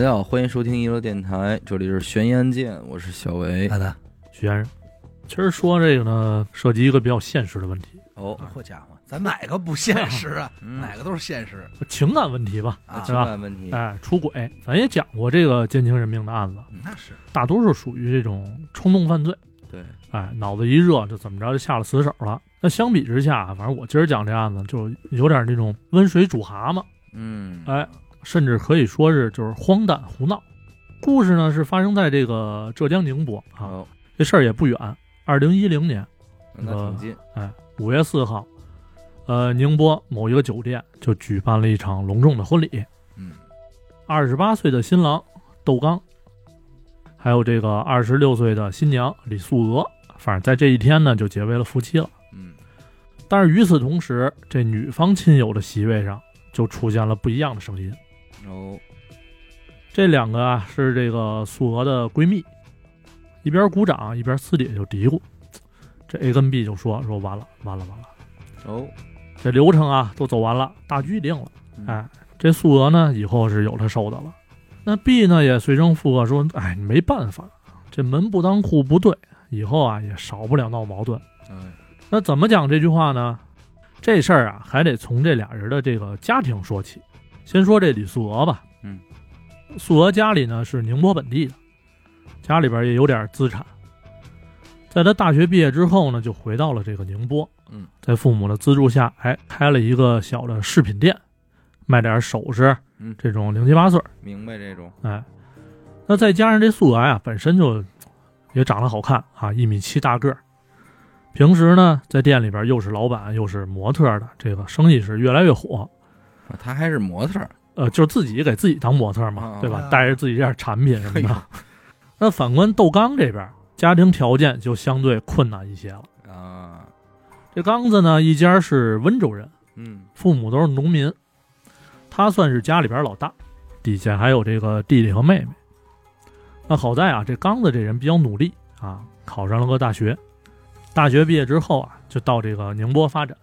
大家好，欢迎收听一楼电台，这里是悬疑案件，我是小维。好的，徐先生，其实说这个呢，涉及一个比较现实的问题，哦，好家伙，咱哪个不现实啊？嗯。哪个都是现实。情感问题吧，啊情？感问题，哎，出轨，咱也讲过这个奸情人命的案子，那是。大多数属于这种冲动犯罪，对，哎，脑子一热就怎么着就下了死手了。那相比之下，反正我今儿讲这案子就有点那种温水煮蛤蟆，嗯，哎，甚至可以说是就是荒诞胡闹。故事呢是发生在这个浙江宁波啊，好，这事儿也不远，二零一零年，那挺近，哎，五月四号，呃，宁波某一个酒店就举办了一场隆重的婚礼。嗯，二十八岁的新郎窦刚，还有这个二十六岁的新娘李素娥，反正在这一天呢就结为了夫妻了。嗯，但是与此同时，这女方亲友的席位上就出现了不一样的声音。哦，这两个啊是这个素娥的闺蜜，一边鼓掌一边私底下就嘀咕。这 A 跟 B 就说说完了完了完了。哦，这流程啊都走完了，大局已定了。嗯哎，这素娥呢以后是有他受的了。那 B 呢也随声附和说：“哎，没办法，这门不当户不对，以后啊也少不了闹矛盾。哎，那怎么讲这句话呢？这事儿啊还得从这俩人的这个家庭说起。先说这李素娥吧。嗯，素娥家里呢是宁波本地的，家里边也有点资产。在他大学毕业之后呢，就回到了这个宁波。嗯，在父母的资助下，哎，开了一个小的饰品店，卖点首饰，嗯这种零七八碎儿。明白这种，哎，那再加上这素娥啊，本身就也长得好看啊，一米七大个儿。平时呢，在店里边又是老板又是模特的，这个生意是越来越火。啊他还是模特儿，呃，就是自己给自己当模特嘛，啊对吧啊？带着自己这点产品什么的。那反观窦刚这边，家庭条件就相对困难一些了。啊，这刚子呢，一家是温州人，嗯，父母都是农民，他算是家里边老大，底下还有这个弟弟和妹妹。那好在啊，这刚子这人比较努力啊，考上了个大学。大学毕业之后啊，就到这个宁波发展，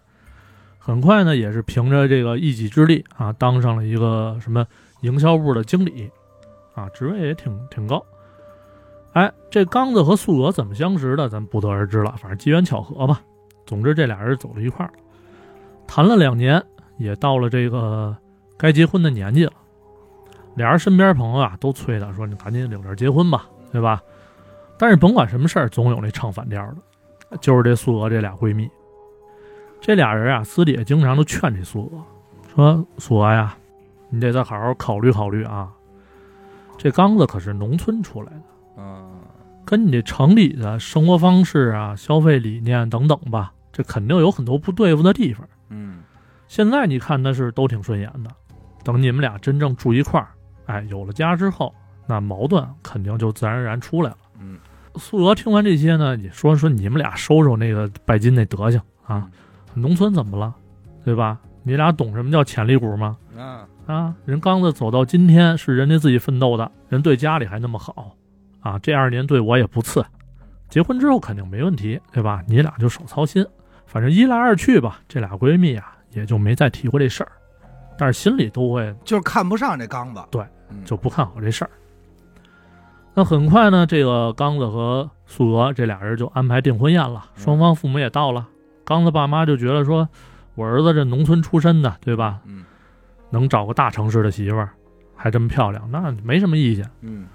很快呢，也是凭着这个一己之力啊，当上了一个什么营销部的经理，啊，职位也挺挺高。哎，这刚子和素娥怎么相识的，咱不得而知了，反正机缘巧合吧。总之，这俩人走到一块儿，谈了两年，也到了这个该结婚的年纪了。俩人身边朋友啊都催他说：“你赶紧领证结婚吧，对吧？”但是甭管什么事儿，总有那唱反调的，就是这素娥这俩闺蜜。这俩人啊，私底下经常都劝这素娥，说：“素娥呀，你得再好好考虑考虑啊。这刚子可是农村出来的。”啊，跟你这城里的生活方式啊、消费理念等等吧，这肯定有很多不对付的地方。嗯，现在你看他是都挺顺眼的，等你们俩真正住一块儿，哎，有了家之后，那矛盾肯定就自然而然出来了。嗯，素娥听完这些呢，也说说你们俩收收那个拜金那德行啊，农村怎么了，对吧？你俩懂什么叫潜力股吗？啊，啊，人刚子走到今天是人家自己奋斗的，人对家里还那么好，啊，这二年对我也不次，结婚之后肯定没问题，对吧？你俩就少操心，反正一来二去吧，这俩闺蜜啊也就没再提过这事儿，但是心里都会就是看不上这刚子，对就不看好这事儿。那很快呢，这个刚子和素娥这俩人就安排订婚宴了，嗯双方父母也到了。刚子爸妈就觉得说，我儿子这农村出身的，对吧？嗯能找个大城市的媳妇儿，还这么漂亮，那没什么意见。嗯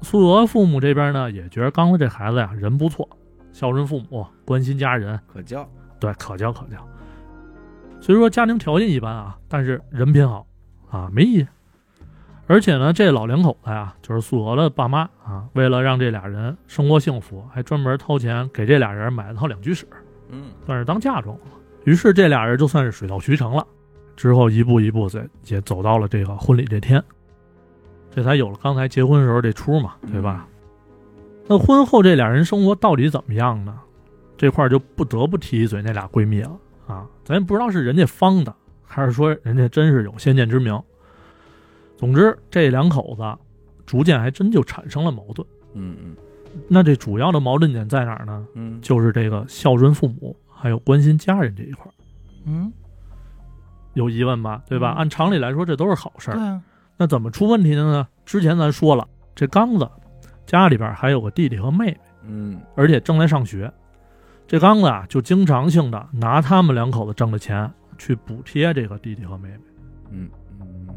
素娥父母这边呢，也觉得刚子这孩子呀人不错，孝顺父母，关心家人，可教，对，可教可教。虽说家庭条件一般啊，但是人品好啊，没意见。而且呢，这老两口子呀，就是素娥的爸妈啊，为了让这俩人生活幸福，还专门掏钱给这俩人买了套两居室，嗯算是当嫁妆了。于是这俩人就算是水到渠成了。之后一步一步在也走到了这个婚礼这天，这才有了刚才结婚时候这出嘛，对吧？那婚后这俩人生活到底怎么样呢？这块就不得不提一嘴那俩闺蜜了啊！咱也不知道是人家方的，还是说人家真是有先见之明。总之，这两口子逐渐还真就产生了矛盾。嗯嗯那这主要的矛盾点在哪儿呢？嗯，就是这个孝顺父母，还有关心家人这一块儿。嗯，有疑问吧？对吧？嗯按常理来说，这都是好事儿。对啊，那怎么出问题的呢？之前咱说了，这刚子家里边还有个弟弟和妹妹，嗯而且正在上学。这刚子啊，就经常性的拿他们两口子挣的钱去补贴这个弟弟和妹妹。嗯嗯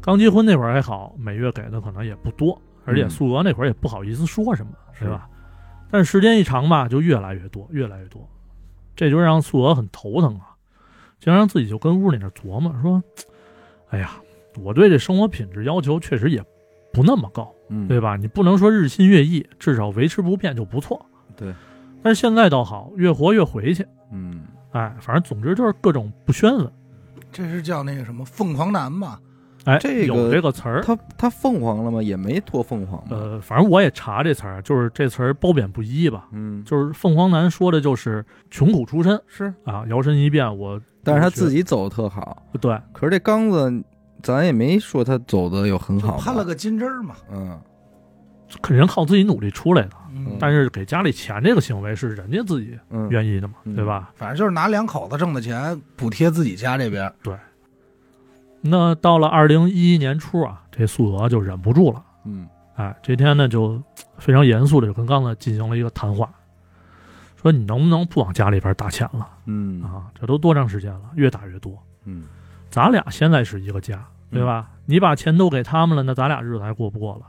刚结婚那会儿还好，每月给的可能也不多，而且嗯素娥那会儿也不好意思说什么，是对吧？但是时间一长吧，就越来越多，越来越多，这就让素娥很头疼啊，经常自己就跟屋里那琢磨说：“哎呀，我对这生活品质要求确实也不那么高，嗯，对吧？你不能说日新月异，至少维持不变就不错。对，但是现在倒好，越活越回去，嗯哎，反正总之就是各种不宣了，这是叫那个什么凤凰男吧？哎，这个有这个词儿。他他凤凰了吗？也没多凤凰。呃，反正我也查这词儿，就是这词儿褒贬不一吧。嗯，就是凤凰男说的就是穷苦出身是，啊，摇身一变我，但是他自己走的特好。对，可是这刚子，咱也没说他走的有很好吧。攀了个金枝儿嘛。嗯肯定靠自己努力出来的。嗯，但是给家里钱这个行为是人家自己嗯，愿意的嘛，嗯对吧？反正就是拿两口子挣的钱补贴自己家这边。那到了二零一一年初啊，这素娥就忍不住了，嗯哎，这天呢就非常严肃的就跟刚才进行了一个谈话，说你能不能不往家里边打钱了嗯啊？这都多长时间了，越打越多。嗯咱俩现在是一个家，对吧？你把钱都给他们了，那咱俩日子还过不过了？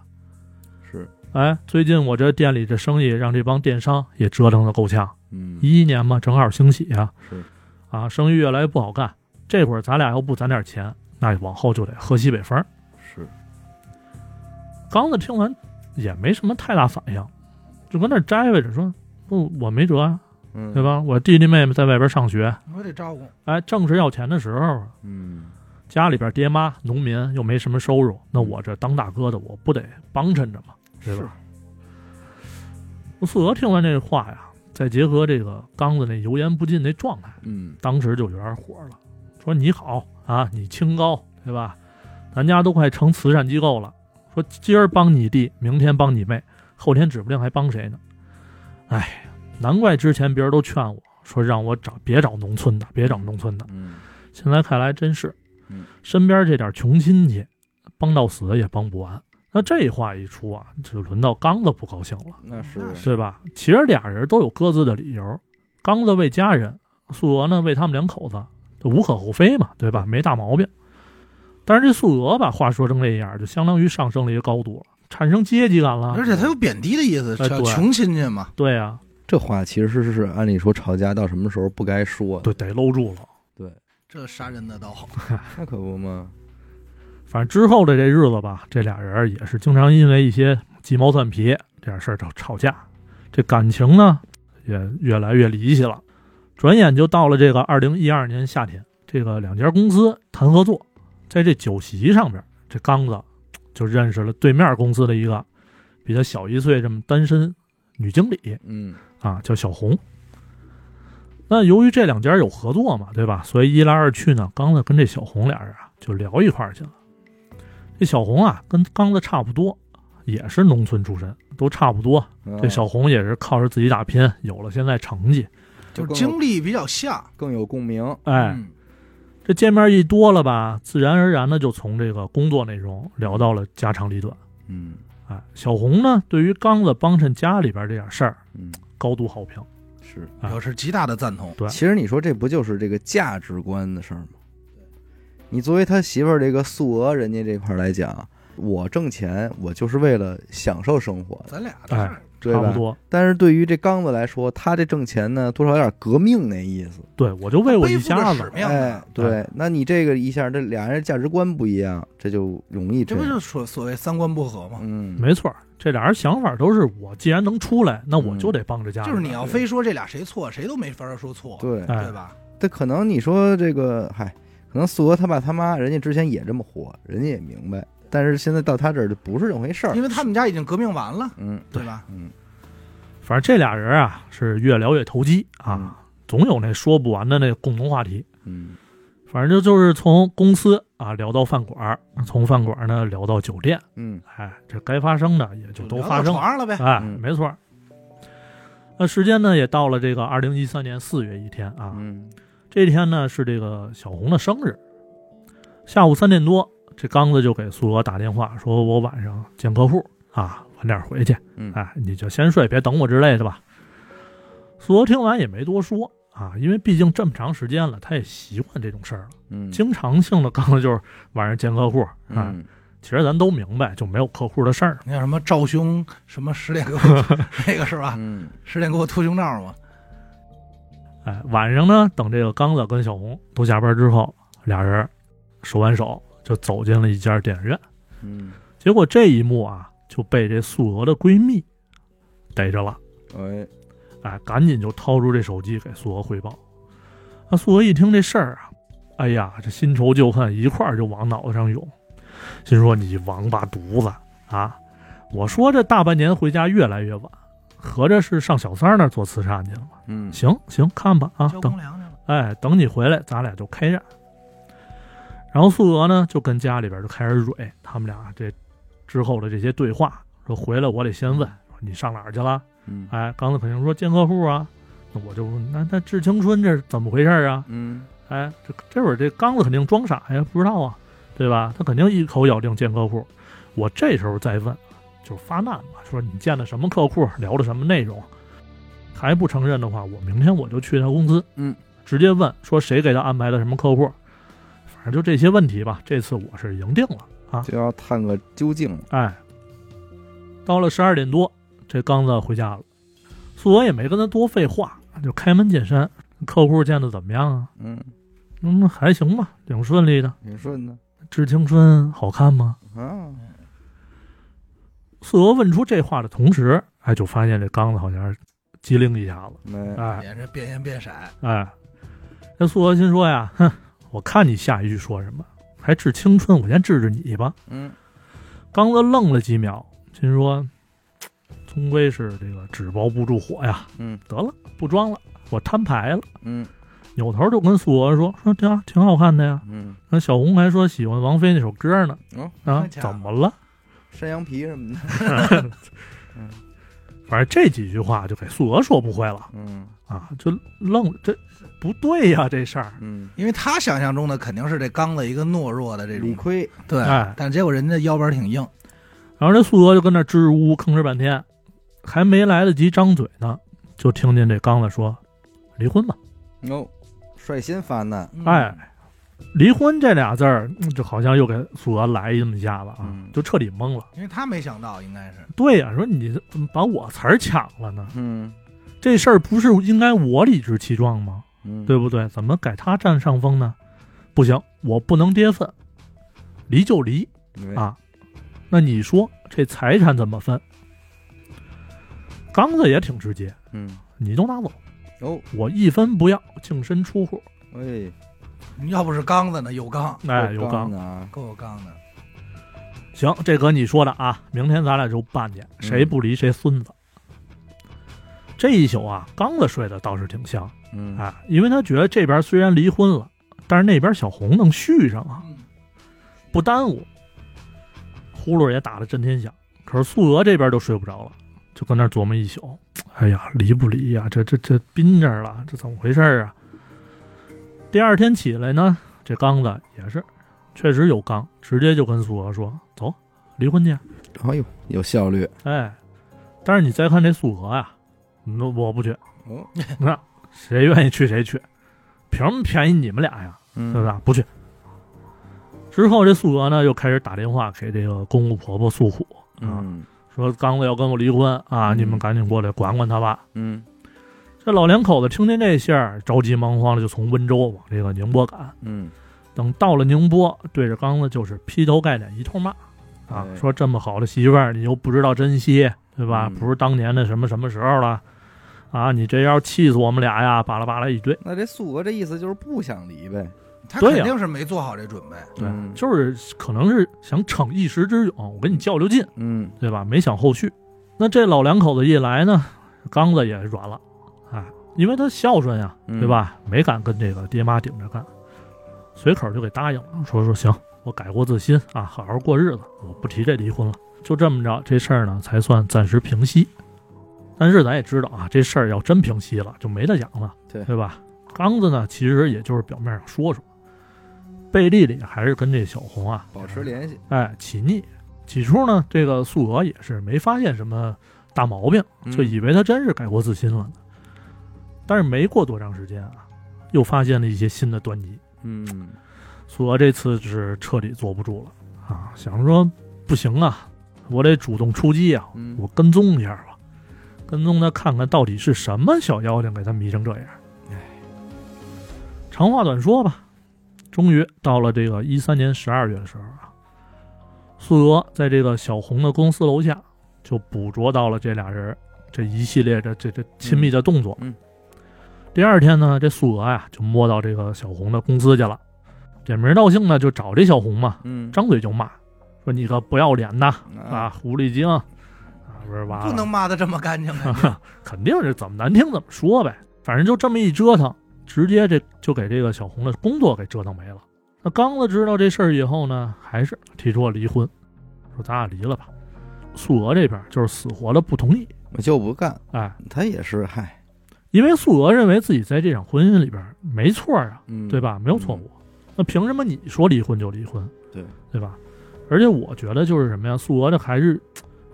是，哎，最近我这店里这生意让这帮电商也折腾的够呛。嗯一一年嘛，正好兴起啊、是，啊，生意越来越不好干。这会儿咱俩要不攒点钱，那往后就得喝西北风。是，刚子听完也没什么太大反应，就跟那儿摘呗着说：“不，我没辙啊，嗯对？吧？我弟弟妹妹在外边上学，我得照顾。哎，正是要钱的时候，嗯家里边爹妈农民又没什么收入，那我这当大哥的，我不得帮衬着吗？对吧？素娥听完这话呀，再结合这个刚子那油盐不进那状态，嗯当时就有点火了，说你好啊，你清高，对吧？咱家都快成慈善机构了，说今儿帮你弟，明天帮你妹，后天指不定还帮谁呢。哎，难怪之前别人都劝我说让我找别找农村的，别找农村的。嗯现在看来真是嗯，身边这点穷亲戚，帮到死也帮不完。那这话一出啊，就轮到刚子不高兴了，那是是对吧？其实俩人都有各自的理由，刚子为家人，素娥呢为他们两口子，这无可厚非嘛，对吧？没大毛病。但是这素娥把话说成这样，就相当于上升了一个高度了，产生阶级感了。而且他有贬低的意思，叫穷亲戚嘛。对啊，这话其实是是按理说吵架到什么时候不该说，对，得搂住了。对，这杀人的倒好，那可不嘛。反正之后的这日子吧，这俩人也是经常因为一些鸡毛蒜皮这点事儿吵吵架，这感情呢也越来越离奇了。转眼就到了这个二零一二年夏天，这个两家公司谈合作，在这酒席上边，这刚子就认识了对面公司的一个比他小一岁这么单身女经理嗯啊，叫小红。那由于这两家有合作嘛，对吧？所以一来二去呢，刚子跟这小红俩人啊就聊一块儿去了。这小红啊，跟刚子差不多，也是农村出身，都差不多。哦这小红也是靠着自己打拼，有了现在成绩。就是经历比较像。更有共鸣。哎，嗯这见面一多了吧，自然而然的就从这个工作内容聊到了家长里短。嗯哎，小红呢，对于刚子帮衬家里边这点事儿，嗯，高度好评。是。啊表示极大的赞同。对其实你说这不就是这个价值观的事儿吗？你作为他媳妇儿这个素娥，人家这块儿来讲，我挣钱，我就是为了享受生活，咱俩的事儿对吧？差不多。但是对于这刚子来说，他这挣钱呢，多少有点革命那意思。对，我就为我一家子着使。命哎啊，，对，那你这个一下，这俩人价值观不一样，这就容易这不就是所所谓三观不合吗？嗯，没错，这俩人想法都是我既然能出来，那我嗯就得帮着家里。就是你要非说这俩谁错，谁都没法说错，对，哎对吧？这可能你说这个，嗨，可能素娥他爸他妈，人家之前也这么活，人家也明白，但是现在到他这儿就不是这么回事儿因。为他们家已经革命完了，嗯对吧？嗯反正这俩人啊是越聊越投机啊，总有那说不完的那共同话题。嗯反正就就是从公司啊聊到饭馆，从饭馆呢聊到酒店，嗯哎，这该发生的也就都发生了呗。哎，嗯没错。那时间呢也到了这个二零一三年四月一天啊，嗯这一天呢是这个小红的生日。下午三点多，这刚子就给苏娥打电话，说我晚上见客户啊，晚点回去，嗯，哎，你就先睡，别等我之类的吧。苏娥听完也没多说啊，因为毕竟这么长时间了，他也习惯这种事儿了，嗯，经常性的刚子就是晚上见客户啊。嗯，其实咱都明白，就没有客户的事儿。那叫什么赵兄，什么十点给我 那个是吧？嗯，十点给我脱胸罩嘛。哎，晚上呢，等这个刚子跟小红都下班之后，俩人手挽手就走进了一家电影院。嗯，结果这一幕啊，就被这素娥的闺蜜逮着了。哎，哎，赶紧就掏出这手机给素娥汇报。那素娥一听这事儿啊，哎呀，这新仇旧恨一块儿就往脑袋上涌，心说你王八犊子啊！我说这大半年回家越来越晚，合着是上小三那儿做慈善去了吗？嗯，行行，看吧啊，等。哎，等你回来，咱俩就开战。然后素娥呢，就跟家里边就开始蕊他们俩这之后的这些对话，说回来我得先问，说你上哪儿去了？嗯，哎，刚子肯定说见客户啊，那我就问，那那致青春这是怎么回事啊？嗯，哎，这这会儿这刚子肯定装傻呀，不知道啊，对吧？他肯定一口咬定见客户。我这时候再问，就是发难嘛，说你见的什么客户，聊的什么内容，还不承认的话，我明天我就去他公司，嗯，直接问说谁给他安排的什么客户，反正就这些问题吧。这次我是赢定了啊！就要探个究竟了。哎，到了十二点多，这刚子回家了，素娥也没跟他多废话，就开门见山，客户见的怎么样啊？嗯，嗯，还行吧，挺顺利的。挺顺的致青春好看吗？啊。素娥问出这话的同时，哎，就发现这刚子好像是机灵一下子，没，哎也是变颜变色。哎，那素娥心说呀，哼，我看你下一句说什么，还治青春，我先治治你吧。嗯，刚子愣了几秒，心说，终归是这个纸包不住火呀。嗯，得了，不装了，我摊牌了。嗯，扭头就跟素娥说，说对啊，挺好看的呀。嗯，那小红还说喜欢王菲那首歌呢。哦，啊怎么了？山羊皮什么的。嗯反正这几句话就给素娥说不会了嗯，啊，就愣这不对呀，这事儿。嗯，因为他想象中的肯定是这刚子一个懦弱的这种，理亏。对哎，但结果人家腰板挺硬，然后这素娥就跟那支支吾吾吭哧半天，还没来得及张嘴呢，就听见这刚子说：“离婚吧。哦，率先发难。嗯哎，离婚这俩字儿，嗯就好像又给素娥来这么一下子啊，嗯就彻底懵了。因为他没想到应该是，对呀、说你怎么把我词儿抢了呢？嗯这事儿不是应该我理直气壮吗？嗯，对不对？怎么改他占上风呢？不行，我不能跌份，离就离啊。那你说这财产怎么分？刚子也挺直接，嗯，你都拿走，哦，我一分不要，净身出户。哎，要不是刚子呢，有刚，哎，有刚的啊。够有刚的。行，这哥你说的啊，明天咱俩就办去，谁不离谁孙子。这一宿啊，刚子睡得倒是挺香嗯，啊，因为他觉得这边虽然离婚了，但是那边小红能续上啊，不耽误。呼噜也打得震天响，可是素娥这边就睡不着了，就搁那琢磨一宿。哎呀，离不离呀、这这这憋着了，这怎么回事啊？第二天起来呢，这刚子也是，确实有刚，直接就跟素娥说：“走，离婚去。哎呦，有效率。”哎，但是你再看这素娥呀，那我不去，哦，那谁愿意去谁去，凭什么便宜你们俩呀？嗯，对吧？不去。之后，这素娥呢又开始打电话给这个公公婆婆诉苦啊，嗯说刚子要跟我离婚啊，嗯你们赶紧过来管管他吧。嗯这老两口子听见这信儿，着急忙慌的就从温州往这个宁波赶。嗯等到了宁波，对着刚子就是劈头盖脸一通骂啊，哎说这么好的媳妇儿你又不知道珍惜，对吧？嗯不是当年的什么什么时候了啊？你这要气死我们俩呀！巴拉巴拉一堆。那这素娥这意思就是不想离呗。他肯定是没做好这准备。对，嗯就是可能是想逞一时之勇，我跟你较较劲，嗯对吧？没想后续。那这老两口子一来呢，刚子也软了，哎，因为他孝顺呀，嗯对吧？没敢跟这个爹妈顶着干，随口就给答应了，说说行，我改过自新啊，好好过日子，我不提这离婚了。就这么着，这事儿呢才算暂时平息。但是咱也知道啊，这事儿要真平息了，就没得讲了，对对吧？刚子呢，其实也就是表面上说说，背地里还是跟这小红啊保持联系，哎起腻。起初呢，这个素娥也是没发现什么大毛病，就以为他真是改过自新了呢。但是没过多长时间啊，又发现了一些新的端倪。嗯素娥这次是彻底坐不住了啊，想说不行啊，我得主动出击啊，嗯我跟踪一下吧，跟踪他看看到底是什么小妖精给他迷成这样。唉，长话短说吧，终于到了这个一三年十二月的时候啊，素娥在这个小红的公司楼下就捕捉到了这俩人这一系列的这这亲密的动作。嗯嗯第二天呢，这素娥呀就摸到这个小红的公司去了，点名道姓呢就找这小红嘛，嗯张嘴就骂，说你个不要脸的啊，啊狐狸精啊，不是吧？不能骂的这么干净啊！肯定是怎么难听怎么说呗，反正就这么一折腾，直接这就给这个小红的工作给折腾没了。那刚子知道这事儿以后呢，还是提出了离婚，说咱俩离了吧。素娥这边就是死活的不同意，我就不干，哎，他也是，嗨，因为素娥认为自己在这场婚姻里边没错啊，嗯，对吧？没有错误，那凭什么你说离婚就离婚？对对吧？而且我觉得就是什么呀，素娥这还是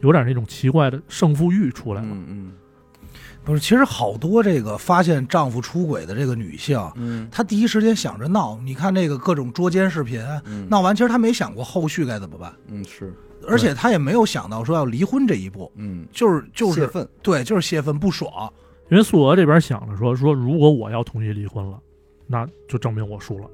有点那种奇怪的胜负欲出来了。嗯嗯不是，其实好多这个发现丈夫出轨的这个女性，嗯她第一时间想着闹。你看那个各种捉奸视频，嗯，闹完，其实她没想过后续该怎么办，嗯是，而且她也没有想到说要离婚这一步，嗯，就是就是泄愤，对，就是泄愤不爽。因为素娥这边想着说说，如果我要同意离婚了，那就证明我输了。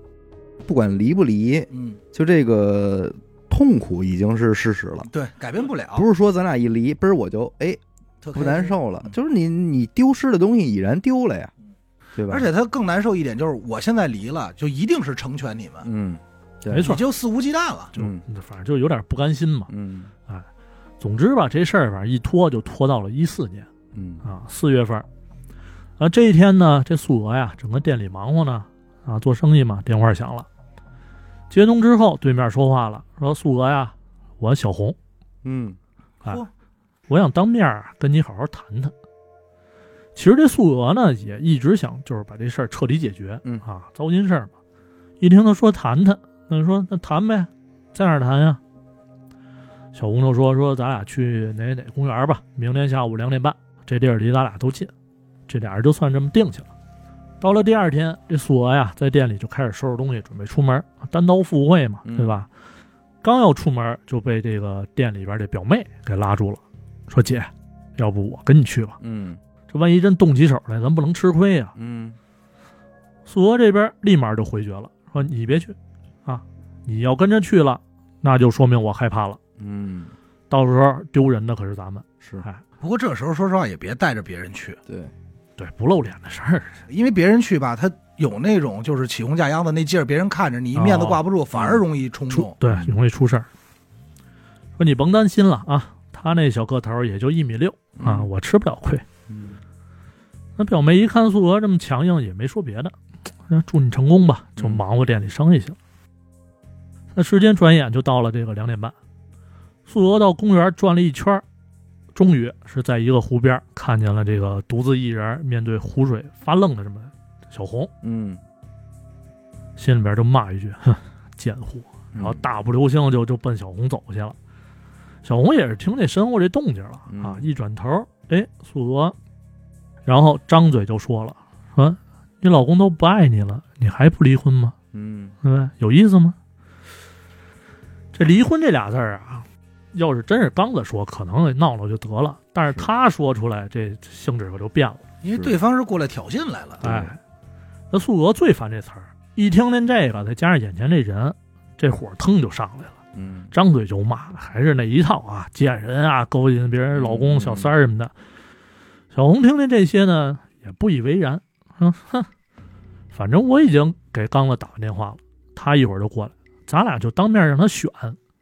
不管离不离，嗯，就这个痛苦已经是事实了。对，改变不了，不是说咱俩一离，嘣儿我就哎不特难受了。嗯，就是你你丢失的东西已然丢了呀，对吧？而且他更难受一点就是，我现在离了，就一定是成全你们，嗯，对。没错。你就肆无忌惮了。就、嗯反正就有点不甘心嘛。嗯。哎总之吧，这事儿反正一拖就拖到了一四年。嗯。啊四月份儿。啊，这一天呢，这素娥呀，整个店里忙活呢，啊，做生意嘛，电话响了，接通之后，对面说话了，说素娥呀，我小红，嗯哎，我想当面儿跟你好好谈谈。其实这素娥呢，也一直想就是把这事儿彻底解决，嗯啊，糟心事儿嘛。一听他说谈谈，那说那谈呗，在哪儿谈呀？小红就说说咱俩去哪哪公园吧，明天下午两点半，这地儿离咱俩都近，这俩人就算这么定下了。到了第二天，这素娥呀在店里就开始收拾东西，准备出门，单刀赴会嘛，嗯对吧？刚要出门，就被这个店里边这表妹给拉住了，说：“姐，要不我跟你去吧？嗯这万一真动起手来，咱不能吃亏呀、嗯素娥这边立马就回绝了，说：“你别去，啊，你要跟着去了，那就说明我害怕了，嗯，到时候丢人的可是咱们。是哎，不过这时候说实话也别带着别人去，对，对，不露脸的事儿。因为别人去吧，他有那种就是起哄架秧子那劲儿，别人看着你面子挂不住，反而容易冲动。对容易出事儿。说你甭担心了啊，他那小个头儿也就一米六啊，嗯我吃不了亏。嗯那表妹一看素娥这么强硬，也没说别的，那祝你成功吧，就嗯忙活店里生意去了。那时间转眼就到了这个两点半，素娥到公园转了一圈儿，终于是在一个湖边看见了这个独自一人面对湖水发愣的这么小红，嗯，心里边就骂一句：“ 哼，贱货！”然后嗯大步流星就就奔小红走去了。小红也是听这身后这动静了啊，嗯一转头，哎，素娥，然后张嘴就说了：“说你老公都不爱你了，你还不离婚吗？嗯对不对？有意思吗？”这离婚这俩字儿啊，要是真是刚子说，可能闹闹就得了，但是是他说出来，这性质可就变了。因为对方是过来挑衅来了。对哎，那素娥最烦这词儿，一听见这个，再加上眼前这人，这火腾就上来了，嗯张嘴就骂，还是那一套啊，贱人啊，勾引别人老公、嗯小三儿什么的。小红听见这些呢，也不以为然，哼：“哼，反正我已经给刚子打完电话了，他一会儿就过来，咱俩就当面让他选，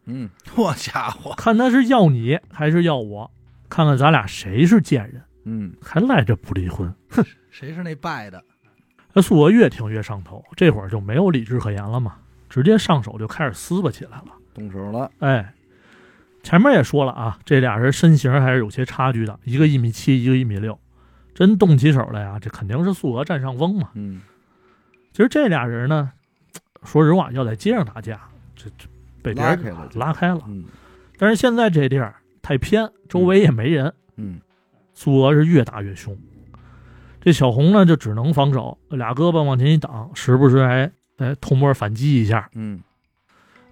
嗯 好家伙，看他是要你还是要我，看看咱俩谁是贱人，嗯还赖着不离婚。”哼谁是那败的？那素娥越听越上头，这会儿就没有理智可言了嘛，直接上手就开始撕巴起来了。动手了，哎，前面也说了啊，这俩人身形还是有些差距的，一个一米七，一个一米六，真动起手来呀，这肯定是素娥占上风嘛。嗯其实这俩人呢，说实话，要在街上打架，这这被别人拉开了拉开了。嗯但是现在这地儿太偏，周围也没人，嗯苏俄是越打越凶。这小红呢，就只能防守，俩胳膊往前一挡，时不时还哎偷摸反击一下。嗯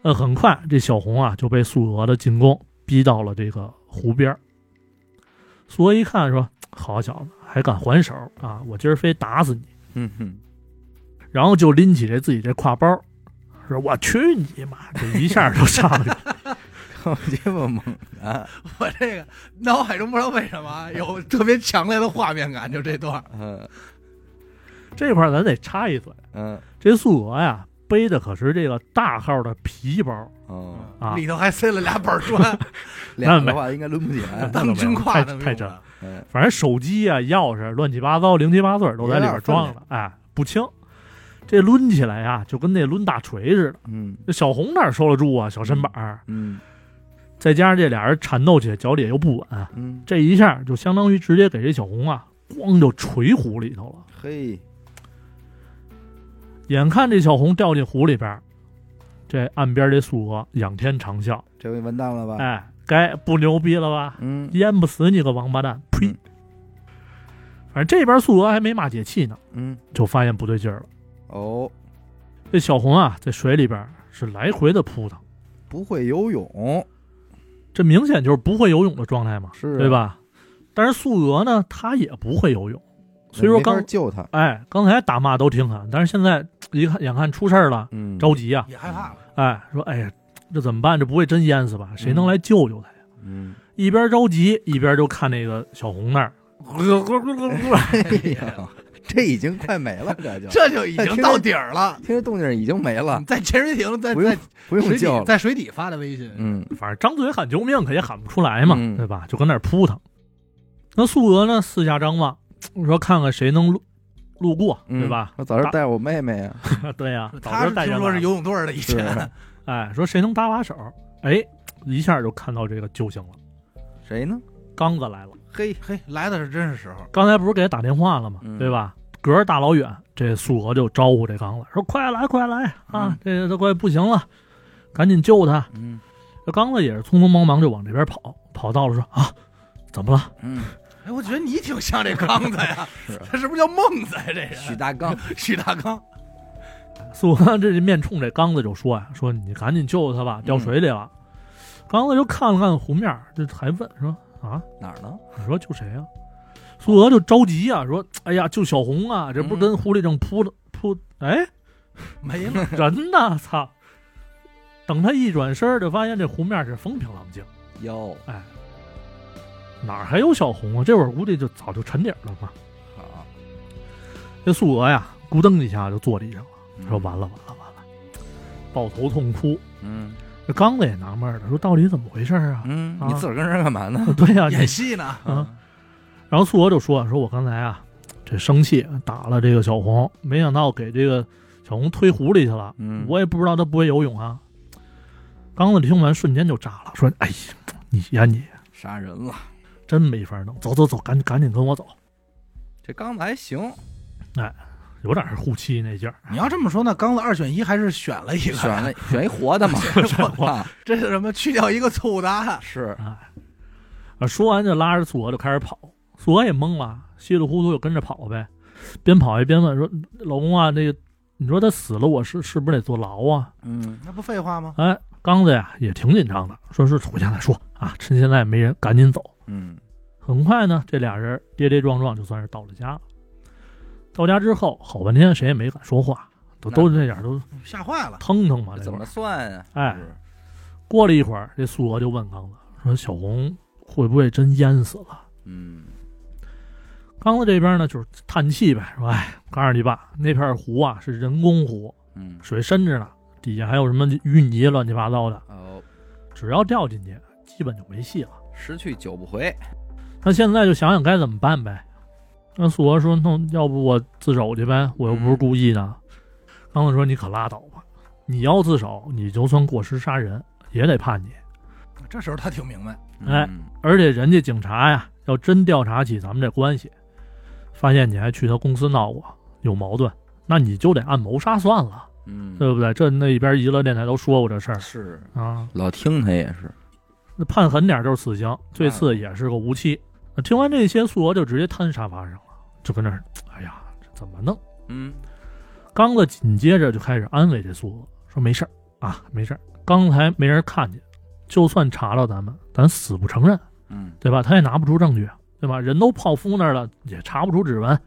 呃，很快这小红啊就被苏俄的进攻逼到了这个湖边儿。苏俄一看说：“好小子，还敢还手啊！我今儿非打死你！”嗯哼，然后就拎起这自己这挎包，说：“我去你妈！”这一下就上去了。好鸡巴猛啊！我这个脑海中不知道为什么有特别强烈的画面感，就这段。嗯这块儿咱得插一嘴，嗯这素娥呀背的可是这个大号的皮包里头还塞了俩板砖，俩的话应该抡不起来。当军挎的太太真了。嗯反正手机啊、钥匙乱七八糟、零七八碎都在里边装着，哎，不轻。这抡起来呀，就跟那抡大锤似的。嗯这小红哪受得住啊？小身板儿，嗯再加上这俩人缠斗起来，脚底下又不稳，嗯，这一下就相当于直接给这小红啊，咣就锤湖里头了。嘿，眼看这小红掉进湖里边儿，这岸边这素娥仰天长啸，这回完蛋了吧？哎，该不牛逼了吧？嗯淹不死你个王八蛋！呸！嗯反正这边素娥还没骂解气呢，嗯就发现不对劲儿了。哦，这小红啊，在水里边是来回的扑腾，不会游泳这明显就是不会游泳的状态嘛，是啊对吧？但是素娥呢，她也不会游泳，所以说刚救他。哎，刚才打骂都挺狠，但是现在一看，眼看出事儿了，嗯，着急啊，也害怕了，哎，说哎呀，这怎么办？这不会真淹死吧？谁能来救救她呀？嗯，一边着急，一边就看那个小红那儿，哎呀，这已经快没了，这就这就已经到底儿了。听着动静已经没了，在潜水艇，在不用在水底，不用救。在水底发的微信，嗯反正张嘴喊救命，可也喊不出来嘛，嗯对吧？就跟那儿扑腾。那苏娥呢，四下张望，说看看谁能路路过，嗯对吧？我早就带我妹妹呀。对呀、早他就带人听说是游泳队的以前，哎，说谁能搭把手？哎，一下就看到这个救星了，谁呢？刚子来了。嘿，嘿，来的是真是时候。刚才不是给他打电话了吗？嗯对吧？隔着大老远，这苏娥就招呼这刚子说：“快来，快来啊！嗯这都快不行了，赶紧救他。嗯”这刚子也是匆匆忙忙就往这边跑，跑到了说：“啊，怎么了？嗯，哎，我觉得你挺像这刚子呀，是他是不是叫孟子呀？这人许大刚，许大刚，苏娥这面冲这刚子就说呀：“说你赶紧救他吧，掉水里了。刚子就看了看湖面，就还问说：“啊，哪儿呢？你说救谁呀、苏俄就着急啊，说：“哎呀，救小红啊！这不是跟狐狸正扑的扑？哎，没了。人呢？操！等他一转身，就发现这湖面是风平浪静，哟，哎，哪儿还有小红啊？这会儿估计就早就沉底儿了嘛。啊，这苏俄呀，咕噔一下就坐地上了，嗯说：“完了，完了，完了！”抱头痛哭。嗯这刚子也纳闷了，说：“到底怎么回事啊嗯，啊你自个儿跟这儿干嘛呢？对呀、你演戏呢，啊然后素娥就说：“说我刚才啊，这生气打了这个小红，没想到给这个小红推湖里去了。嗯，我也不知道他不会游泳啊。”刚子听完瞬间就炸了，说：“哎呀，你呀你杀人了。真没法弄，走走走，赶紧赶紧跟我走。这刚子还行，有点是护妻那劲儿。你要这么说，那刚子二选一还是选了一个，选了选一活的嘛，啊这是什么？去掉一个错误答案。是，哎，啊，说完就拉着苏俄就开始跑，苏俄也懵了，稀里糊涂就跟着跑呗，边跑一边问说：“老公啊，那个你说他死了，我是是不是得坐牢啊？”嗯那不废话吗？哎，刚子呀也挺紧张的，说是回家再说啊，趁现在没人，赶紧走。嗯很快呢，这俩人跌跌撞撞就算是到了家了。到家之后，好半天谁也没敢说话，都都这点都吓坏了。腾腾嘛。怎么算啊？哎过了一会儿，这苏娥就问刚子说：“小红会不会真淹死了嗯？”刚子这边呢就是叹气呗，说：“哎，告诉你吧，那片湖啊是人工湖，嗯，水深着呢，底下还有什么淤泥乱七八糟的，哦，只要掉进去，基本就没戏了。”失去救不回。那现在就想想该怎么办呗。那苏娥说：“那要不我自首去呗？我又不是故意的。刚子说：“你可拉倒吧！你要自首，你就算过失杀人，也得判你。这时候他挺明白，哎嗯而且人家警察呀，要真调查起咱们这关系，发现你还去他公司闹过，有矛盾，那你就得按谋杀算了。嗯，对不对？这那边娱乐电台都说过这事儿是啊。老听他也是，那判狠点就是死刑，最次也是个无期。那听完这些，苏娥就直接瘫沙发上了，就跟那儿，哎呀，这怎么弄？嗯刚子紧接着就开始安慰这苏娥，说没事儿啊，没事儿，刚才没人看见，就算查到咱们，咱死不承认，嗯对吧？他也拿不出证据，对吧？人都泡夫那儿了，也查不出指纹，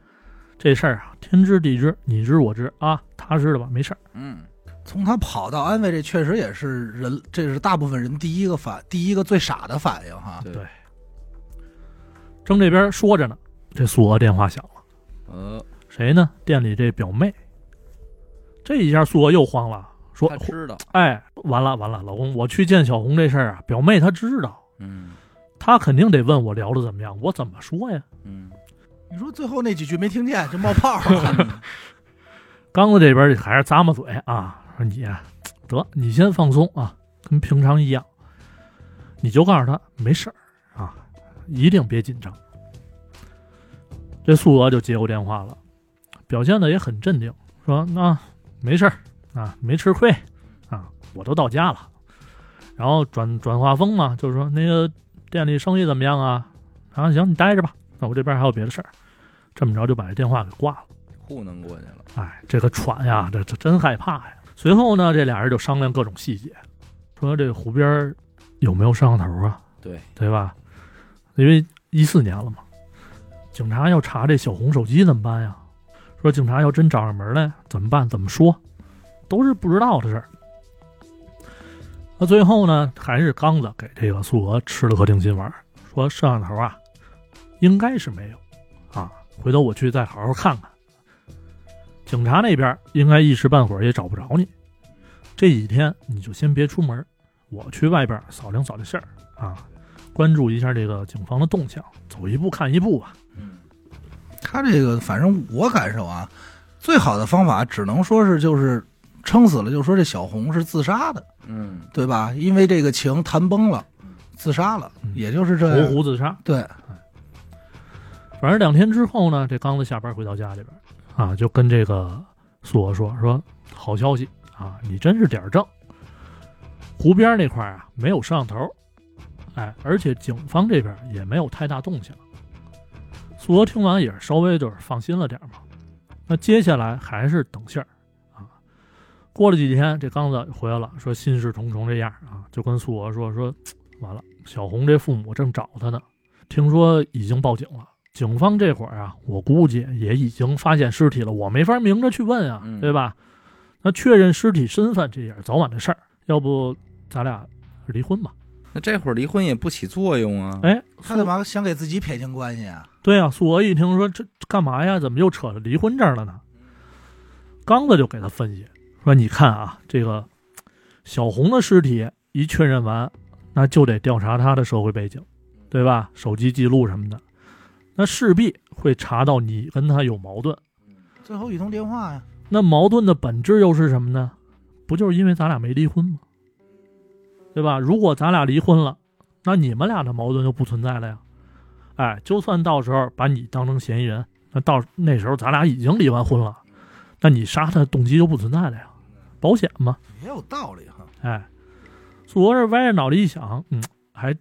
这事儿啊，天知地知，你知我知啊，踏实的吧，没事儿。嗯从他跑到安慰，这确实也是人，这是大部分人第一个反，第一个最傻的反应哈。对对正这边说着呢，这苏娥电话响了。呃，谁呢？店里这表妹。这一下苏娥又慌了，说知道，：“哎，完了完了，老公，我去见小红这事儿啊，表妹她知道，嗯她肯定得问我聊的怎么样，我怎么说呀嗯你说最后那几句没听见，就冒泡了。”刚子这边还是咂摸嘴啊，说你呀，得你先放松啊，跟平常一样，你就告诉他没事儿啊，一定别紧张。这苏娥就接过电话了，表现的也很镇定，说：“那没事儿啊，没吃亏啊，我都到家了。”然后转转话锋嘛，就是说那个店里生意怎么样啊？啊，行，你待着吧，那我这边还有别的事儿。这么着就把这电话给挂了。糊弄过去了，哎，这个喘呀，这这真害怕呀。随后呢，这俩人就商量各种细节，说这湖边有没有摄像头啊？对，对吧？因为一四年了嘛，警察要查这小红手机怎么办呀？说警察要真找上门来怎么办？怎么说？都是不知道的事儿。那最后呢，还是刚子给这个苏娥吃了颗定心丸，说摄像头啊，应该是没有啊，回头我去再好好看看。警察那边应该一时半会儿也找不着你，这几天你就先别出门，我去外边扫听扫听信儿啊，关注一下这个警方的动向，走一步看一步吧。他这个，反正我感受啊，最好的方法只能说是就是撑死了，就说这小红是自杀的，嗯对吧？因为这个情谈崩了，自杀了，嗯也就是这投样。湖自杀。对，反正两天之后呢，这刚子下班回到家里边啊，就跟这个苏娥说说好消息啊，你真是点儿正。湖边那块儿啊没有摄像头，哎，而且警方这边也没有太大动向。苏娥听完也是稍微就是放心了点儿嘛。那接下来还是等信儿啊。过了几天，这刚子回来了，说心事重重这样啊，就跟苏娥说说，完了，小红这父母正找他呢，听说已经报警了。警方这会儿啊，我估计也已经发现尸体了，我没法明着去问啊，嗯对吧？那确认尸体身份，这也是早晚的事儿。要不咱俩离婚吧？那这会儿离婚也不起作用啊，哎，他干嘛想给自己撇清关系啊？对啊，苏娥一听说这这干嘛呀？怎么又扯到离婚这儿了呢？刚子就给他分析说：“你看啊，这个小红的尸体一确认完，那就得调查她的社会背景，对吧？手机记录什么的，那势必会查到你跟她有矛盾。最后一通电话呀，那矛盾的本质又是什么呢？不就是因为咱俩没离婚吗？对吧？如果咱俩离婚了，那你们俩的矛盾就不存在了呀。哎，就算到时候把你当成嫌疑人，那到那时候咱俩已经离完婚了，那你杀他的动机就不存在了呀，保险嘛。也有道理哈。哎，苏娥这歪着脑袋一想，嗯，还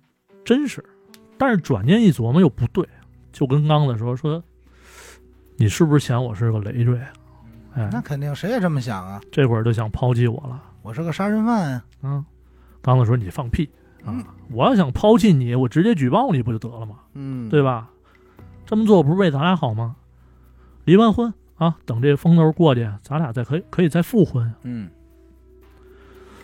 真是。但是转念一琢磨又不对，就跟刚子说说，你是不是嫌我是个累赘啊？哎，那肯定谁也这么想啊，这会儿就想抛弃我了。我是个杀人犯呀。啊，刚子说你放屁嗯啊！我要想抛弃你，我直接举报你不就得了吗？嗯，对吧？这么做不是为咱俩好吗？离完婚啊，等这风头过去，咱俩再可以可以再复婚。嗯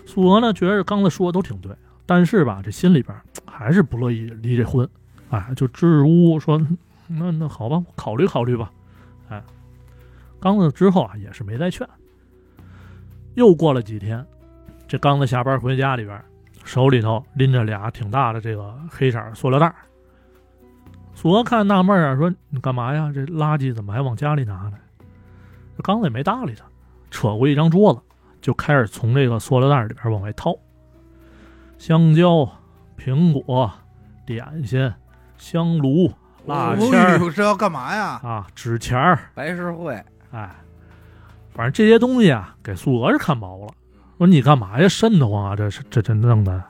苏娥呢，觉得刚子说的都挺对，但是吧，这心里边还是不乐意离这婚，哎，就支支吾吾说，那那好吧，考虑考虑吧。哎，刚子之后啊，也是没再劝。又过了几天，这刚子下班回家里边，手里头拎着俩挺大的这个黑色塑料袋儿。苏娥看纳闷啊，说你干嘛呀？这垃圾怎么还往家里拿呢？这刚子也没搭理他，扯过一张桌子，就开始从这个塑料袋里边往外掏，香蕉、苹果、点心、香炉、蜡签这要干嘛呀？啊、纸钱儿，白事会，哎，反正这些东西啊，给苏娥是看毛了，说你干嘛呀，瘆得慌啊，这是这这弄的。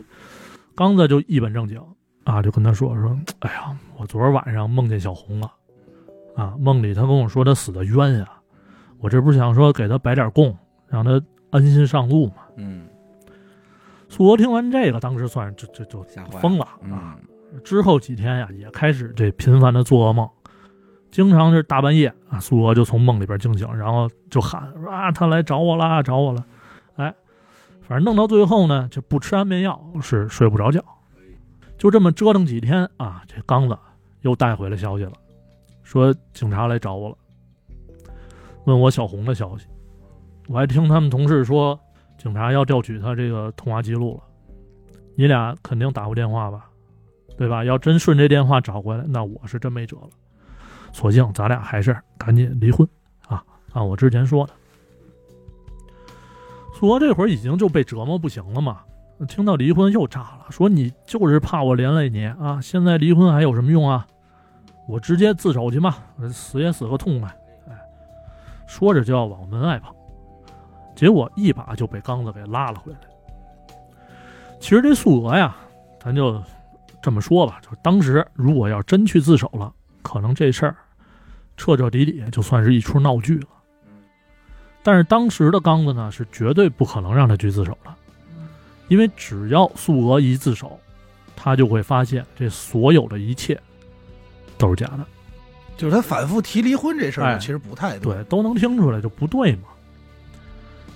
刚子就一本正经啊，就跟他说说，哎呀，我昨儿晚上梦见小红了，啊，梦里他跟我说他死的冤呀，我这不是想说给他摆点供，让他安心上路嘛？嗯，苏娥听完这个，当时算是就就就疯了啊。嗯之后几天呀，也开始这频繁的做噩梦，经常是大半夜啊，苏娥就从梦里边惊醒，然后就喊说啊，他来找我啦，找我了，哎，反正弄到最后呢，就不吃安眠药是睡不着觉，就这么折腾几天啊，这刚子又带回来消息了，说警察来找我了，问我小红的消息，我还听他们同事说，警察要调取他这个通话记录了，你俩肯定打过电话吧？对吧？要真顺这电话找回来，那我是真没辙了。索性咱俩还是赶紧离婚啊！按我之前说的，苏娥这会儿已经就被折磨不行了嘛，听到离婚又炸了，说你就是怕我连累你啊！现在离婚还有什么用啊？我直接自首去嘛，死也死个痛快！哎，说着就要往门外跑，结果一把就被刚子给拉了回来。其实这苏娥呀，咱就这么说吧，就当时如果要真去自首了，可能这事儿彻彻底底就算是一出闹剧了。但是当时的刚子呢，是绝对不可能让他去自首的，因为只要素娥一自首，他就会发现这所有的一切都是假的，就是他反复提离婚这事儿，哎其实不太对。对，都能听出来就不对嘛。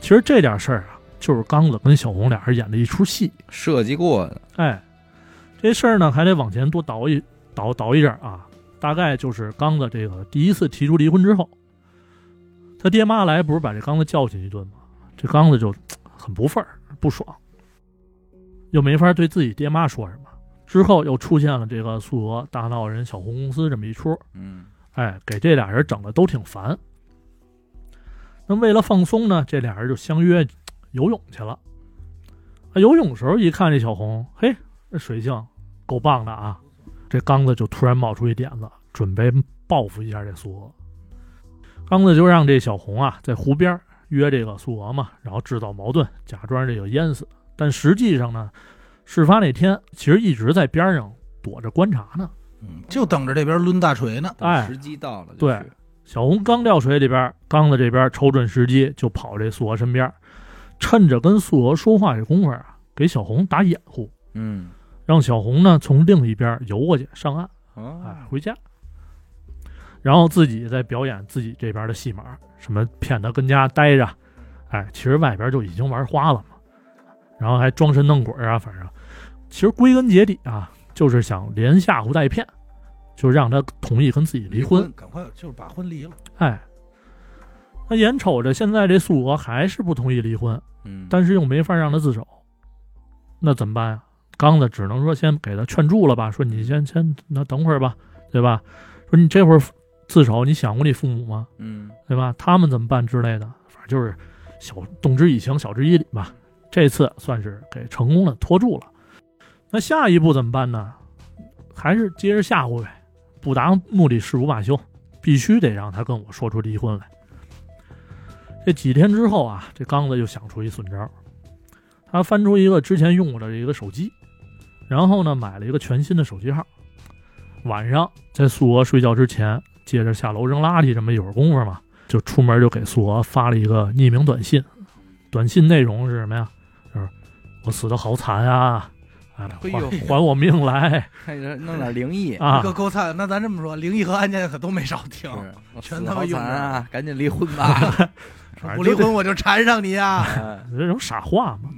其实这点事儿啊，就是刚子跟小红俩人演的一出戏。设计过的，哎，这事儿呢还得往前多倒一倒倒一阵啊，大概就是刚子这个第一次提出离婚之后，他爹妈来不是把这刚子教训一顿吗？这刚子就很不忿儿不爽，又没法对自己爹妈说什么。之后又出现了这个苏娥大闹人小红公司这么一出，嗯哎，给这俩人整的都挺烦。那为了放松呢，这俩人就相约游泳去了。啊，游泳时候一看这小红，嘿，这水性够棒的啊！这刚子就突然冒出一点子，准备报复一下这苏娥。刚子就让这小红啊在湖边约这个苏娥嘛，然后制造矛盾，假装这个淹死。但实际上呢，事发那天其实一直在边上躲着观察呢。嗯，就等着这边抡大锤呢。哎时机到了，对，小红刚掉水里边，刚子这边瞅准时机就跑这苏娥身边，趁着跟苏娥说话这功夫啊，给小红打掩护，嗯让小红呢从另一边游过去上岸，哎啊，，回家。然后自己在表演自己这边的戏码，什么骗他跟家待着，哎，其实外边就已经玩花了嘛。然后还装神弄鬼啊，反正其实归根结底啊，就是想连吓唬带骗，就让他同意跟自己离婚。赶快就是把婚离了。哎，那眼瞅着现在这素娥还是不同意离婚，嗯，但是又没法让他自首，那怎么办呀？刚子只能说先给他劝住了吧，说你先先那等会儿吧，对吧？说你这会儿自首，你想过你父母吗？嗯对吧？他们怎么办之类的，反正就是小动之以情，晓之以理吧。这次算是给成功的拖住了。那下一步怎么办呢？还是接着吓唬呗，不达目的誓不罢休，必须得让他跟我说出离婚来。这几天之后啊，这刚子又想出一损招，他翻出一个之前用过的一个手机，然后呢买了一个全新的手机号。晚上在素娥睡觉之前，借着下楼扔垃圾这么一会儿功夫嘛，就出门就给苏娥发了一个匿名短信。短信内容是什么呀？就是我死的好惨啊！啊，哎呦还还我命来 看着弄点灵异，啊！够够惨。那咱这么说，灵异和案件可都没少听。全他妈用惨啊！赶紧离婚吧！不离婚我就缠上你呀！哎这种傻话嘛，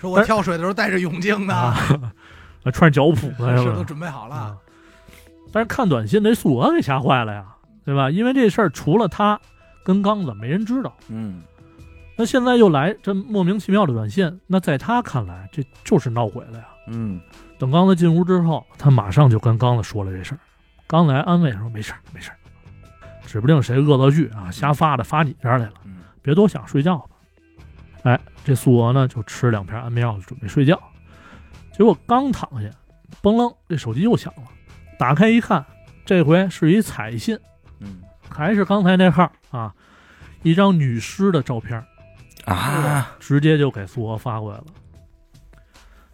说我跳水的时候带着泳镜呢，啊，穿着脚蹼呢，是是都？准备好了。啊。但是看短信，那苏娥给吓坏了呀，对吧？因为这事儿除了他跟刚子，没人知道。嗯那现在又来这莫名其妙的短信，那在他看来，这就是闹鬼了呀。嗯等刚子进屋之后，他马上就跟刚子说了这事儿。刚子还安慰说：“没事儿，没事儿，指不定谁恶作剧啊，瞎发的发你这儿来了，嗯别多想，睡觉吧。”哎，这苏娥呢就吃两片安眠药，准备睡觉。结果刚躺下，嘣楞，这手机又响了。打开一看，这回是一彩信，嗯还是刚才那号啊。一张女尸的照片，啊，直接就给苏娥发过来了。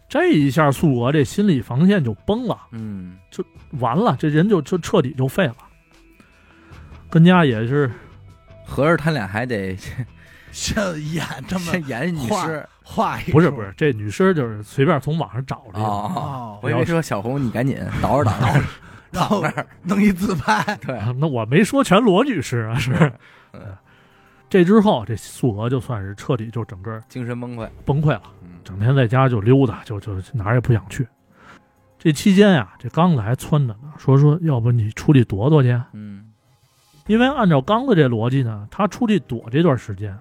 这一下，苏娥这心理防线就崩了，嗯，就完了，这人就就彻底就废了。跟家也是合着他俩还得 这演这么演女画尸画一出不是不是这女尸就是随便从网上找的，哦，哦，我以为说小红你赶紧倒着倒着然后那儿，弄一自拍，对，啊那我没说全裸女尸啊，是不是？嗯这之后，这素娥就算是彻底就整个精神崩溃，崩溃了，嗯整天在家就溜达，就就哪儿也不想去。这期间呀，这刚子还撺着呢，说说要不你出去躲躲去，嗯因为按照刚子这逻辑呢，他出去躲这段时间，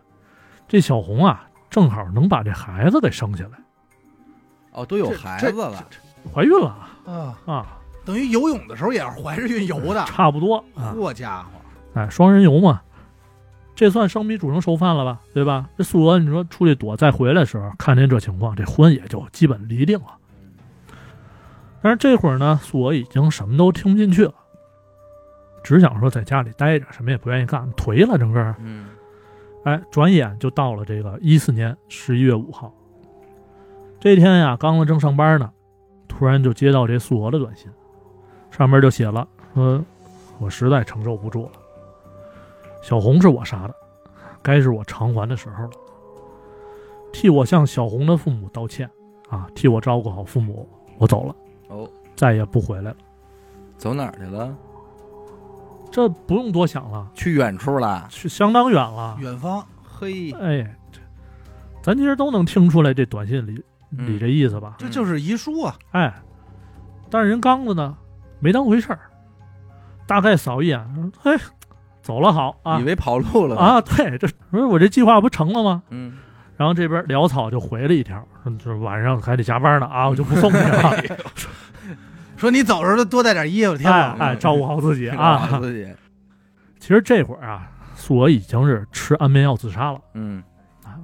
这小红啊正好能把这孩子给生下来，哦，都有孩子了，怀孕了。啊，啊，等于游泳的时候也是怀着孕游的，差不多啊，好家伙，哎，双人游嘛，这算生米煮成熟饭了吧？对吧？这素娥你说出去躲再回来的时候，看见这情况，这婚也就基本离定了。但是这会儿呢，素娥已经什么都听不进去了，只想说在家里待着，什么也不愿意干，颓了整个。嗯哎，转眼就到了这个一四年十一月五号。这天呀，刚子正上班呢，突然就接到这素娥的短信，上面就写了说：“我实在承受不住了，小红是我杀的，该是我偿还的时候了。替我向小红的父母道歉啊，替我照顾好父母，我走了，哦，再也不回来了。走哪儿去了？这不用多想了，去远处了，去相当远了。远方嘿，哎，这咱其实都能听出来这短信里里嗯这意思吧？这就是遗书啊，哎，但是人刚子呢，没当回事儿，大概扫一眼，哎，走了好啊。以为跑路了，啊，对，这不是我这计划不成了吗？嗯，然后这边潦草就回了一条，说这晚上还得加班呢啊，我就不送你了，说你走的时候多带点衣服，天冷哎哎，照顾好 自己啊。自己，其实这会儿啊，素娥已经是吃安眠药自杀了。嗯啊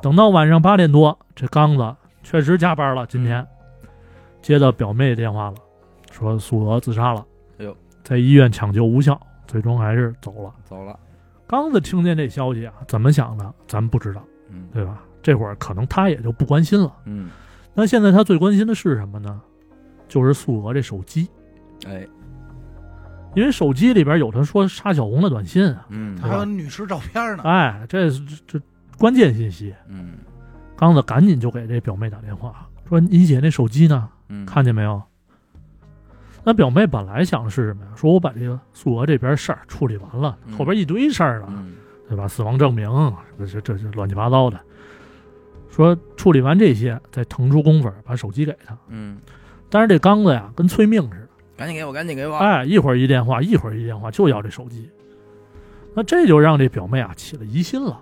等到晚上八点多，这刚子确实加班了，今天、接到表妹电话了，说素娥自杀了。哎呦，在医院抢救无效，最终还是走了。走了，刚子听见这消息啊，怎么想的，咱们不知道，嗯对吧？这会儿可能他也就不关心了。嗯，那现在他最关心的是什么呢？就是苏娥这手机，哎，因为手机里边有他说杀小红的短信啊。嗯还有女尸照片呢，哎，这这这关键信息。嗯刚子赶紧就给这表妹打电话，说：“你姐那手机呢？嗯，看见没有？”那表妹本来想的是什么呀？说我把这个苏娥这边事儿处理完了，嗯后边一堆事儿了，嗯对吧？死亡证明，这这这这乱七八糟的。说处理完这些，再腾出功夫把手机给他。嗯，但是这刚子呀，跟催命似的，赶紧给我，赶紧给我，哎，一会儿一电话，一会儿一电话，就要这手机。那这就让这表妹啊起了疑心了，